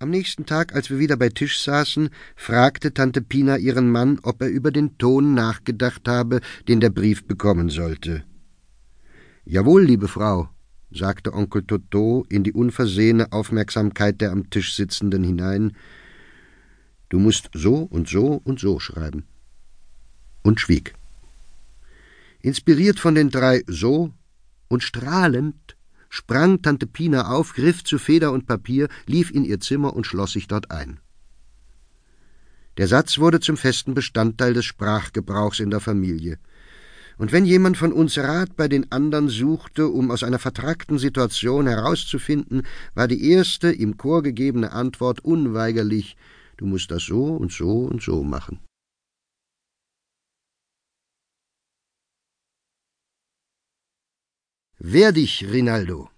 Am nächsten Tag, als wir wieder bei Tisch saßen, fragte Tante Pina ihren Mann, ob er über den Ton nachgedacht habe, den der Brief bekommen sollte. Jawohl, liebe Frau, sagte Onkel Toto in die unversehene Aufmerksamkeit der am Tisch Sitzenden hinein. Du musst so und so und so schreiben. Und schwieg. Inspiriert von den drei so und strahlend sprang Tante Pina auf, griff zu Feder und Papier, lief in ihr Zimmer und schloss sich dort ein. Der Satz wurde zum festen Bestandteil des Sprachgebrauchs in der Familie. Und wenn jemand von uns Rat bei den anderen suchte, um aus einer vertrackten Situation herauszufinden, war die erste im Chor gegebene Antwort unweigerlich Du musst das so und so und so machen. Wehr dich, Rinaldo!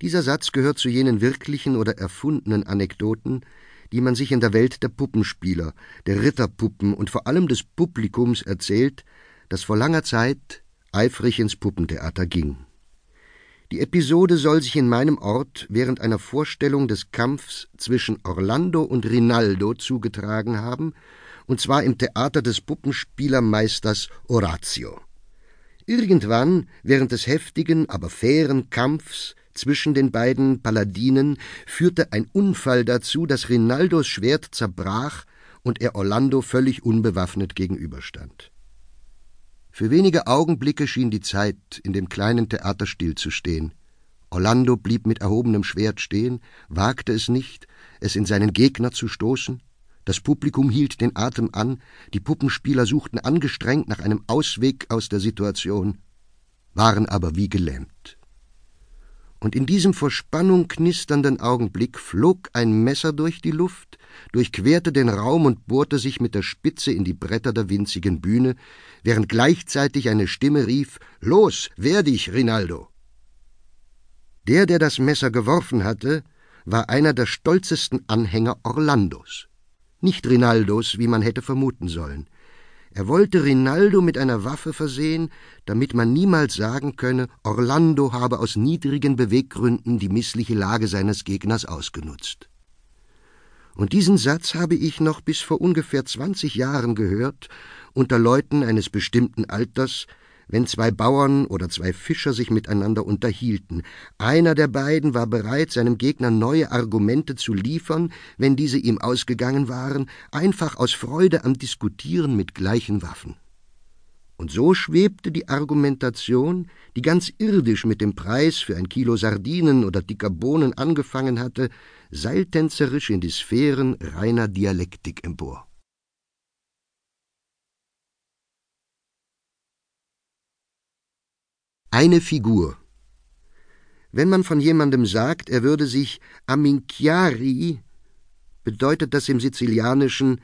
Dieser Satz gehört zu jenen wirklichen oder erfundenen Anekdoten, die man sich in der Welt der Puppenspieler, der Ritterpuppen und vor allem des Publikums erzählt, das vor langer Zeit eifrig ins Puppentheater ging. Die Episode soll sich in meinem Ort während einer Vorstellung des Kampfs zwischen Orlando und Rinaldo zugetragen haben, und zwar im Theater des Puppenspielermeisters Orazio. Irgendwann, während des heftigen, aber fairen Kampfs zwischen den beiden Paladinen, führte ein Unfall dazu, dass Rinaldos Schwert zerbrach und er Orlando völlig unbewaffnet gegenüberstand. Für wenige Augenblicke schien die Zeit in dem kleinen Theater stillzustehen. Orlando blieb mit erhobenem Schwert stehen, wagte es nicht, es in seinen Gegner zu stoßen, das Publikum hielt den Atem an, die Puppenspieler suchten angestrengt nach einem Ausweg aus der Situation, waren aber wie gelähmt. Und in diesem vor Spannung knisternden Augenblick flog ein Messer durch die Luft, durchquerte den Raum und bohrte sich mit der Spitze in die Bretter der winzigen Bühne, während gleichzeitig eine Stimme rief Los, wehr dich, Rinaldo. Der, der das Messer geworfen hatte, war einer der stolzesten Anhänger Orlandos nicht Rinaldos, wie man hätte vermuten sollen. Er wollte Rinaldo mit einer Waffe versehen, damit man niemals sagen könne, Orlando habe aus niedrigen Beweggründen die missliche Lage seines Gegners ausgenutzt. Und diesen Satz habe ich noch bis vor ungefähr zwanzig Jahren gehört, unter Leuten eines bestimmten Alters, wenn zwei Bauern oder zwei Fischer sich miteinander unterhielten. Einer der beiden war bereit, seinem Gegner neue Argumente zu liefern, wenn diese ihm ausgegangen waren, einfach aus Freude am Diskutieren mit gleichen Waffen. Und so schwebte die Argumentation, die ganz irdisch mit dem Preis für ein Kilo Sardinen oder dicker Bohnen angefangen hatte, seiltänzerisch in die Sphären reiner Dialektik empor. Eine Figur. Wenn man von jemandem sagt, er würde sich aminciari, bedeutet das im Sizilianischen,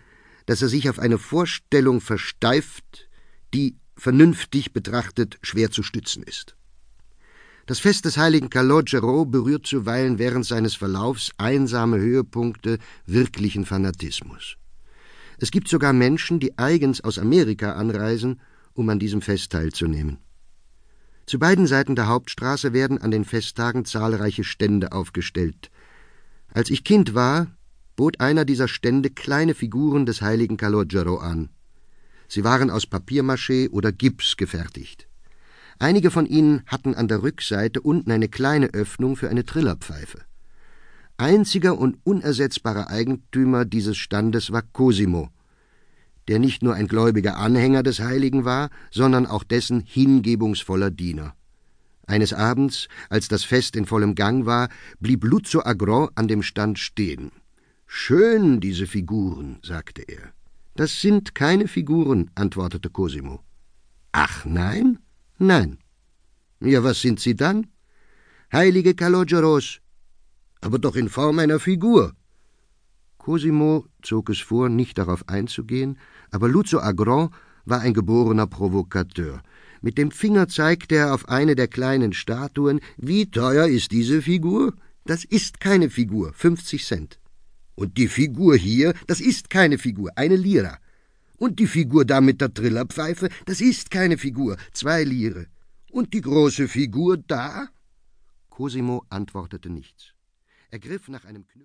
dass er sich auf eine Vorstellung versteift, die, vernünftig betrachtet, schwer zu stützen ist. Das Fest des heiligen Calogero berührt zuweilen während seines Verlaufs einsame Höhepunkte wirklichen Fanatismus. Es gibt sogar Menschen, die eigens aus Amerika anreisen, um an diesem Fest teilzunehmen. Zu beiden Seiten der Hauptstraße werden an den Festtagen zahlreiche Stände aufgestellt. Als ich Kind war, bot einer dieser Stände kleine Figuren des heiligen Calogero an. Sie waren aus Papiermaché oder Gips gefertigt. Einige von ihnen hatten an der Rückseite unten eine kleine Öffnung für eine Trillerpfeife. Einziger und unersetzbarer Eigentümer dieses Standes war Cosimo, der nicht nur ein gläubiger Anhänger des Heiligen war, sondern auch dessen hingebungsvoller Diener. Eines Abends, als das Fest in vollem Gang war, blieb Luzzo Agro an dem Stand stehen. Schön, diese Figuren, sagte er. Das sind keine Figuren, antwortete Cosimo. Ach nein? Nein. Ja, was sind sie dann? Heilige Caloggeros. Aber doch in Form einer Figur. Cosimo zog es vor, nicht darauf einzugehen, aber Lucio Agron war ein geborener Provokateur. Mit dem Finger zeigte er auf eine der kleinen Statuen. Wie teuer ist diese Figur? Das ist keine Figur, 50 Cent. Und die Figur hier, das ist keine Figur, eine Lira. Und die Figur da mit der Trillerpfeife, das ist keine Figur, zwei Lire. Und die große Figur da? Cosimo antwortete nichts. Er griff nach einem Knüppel.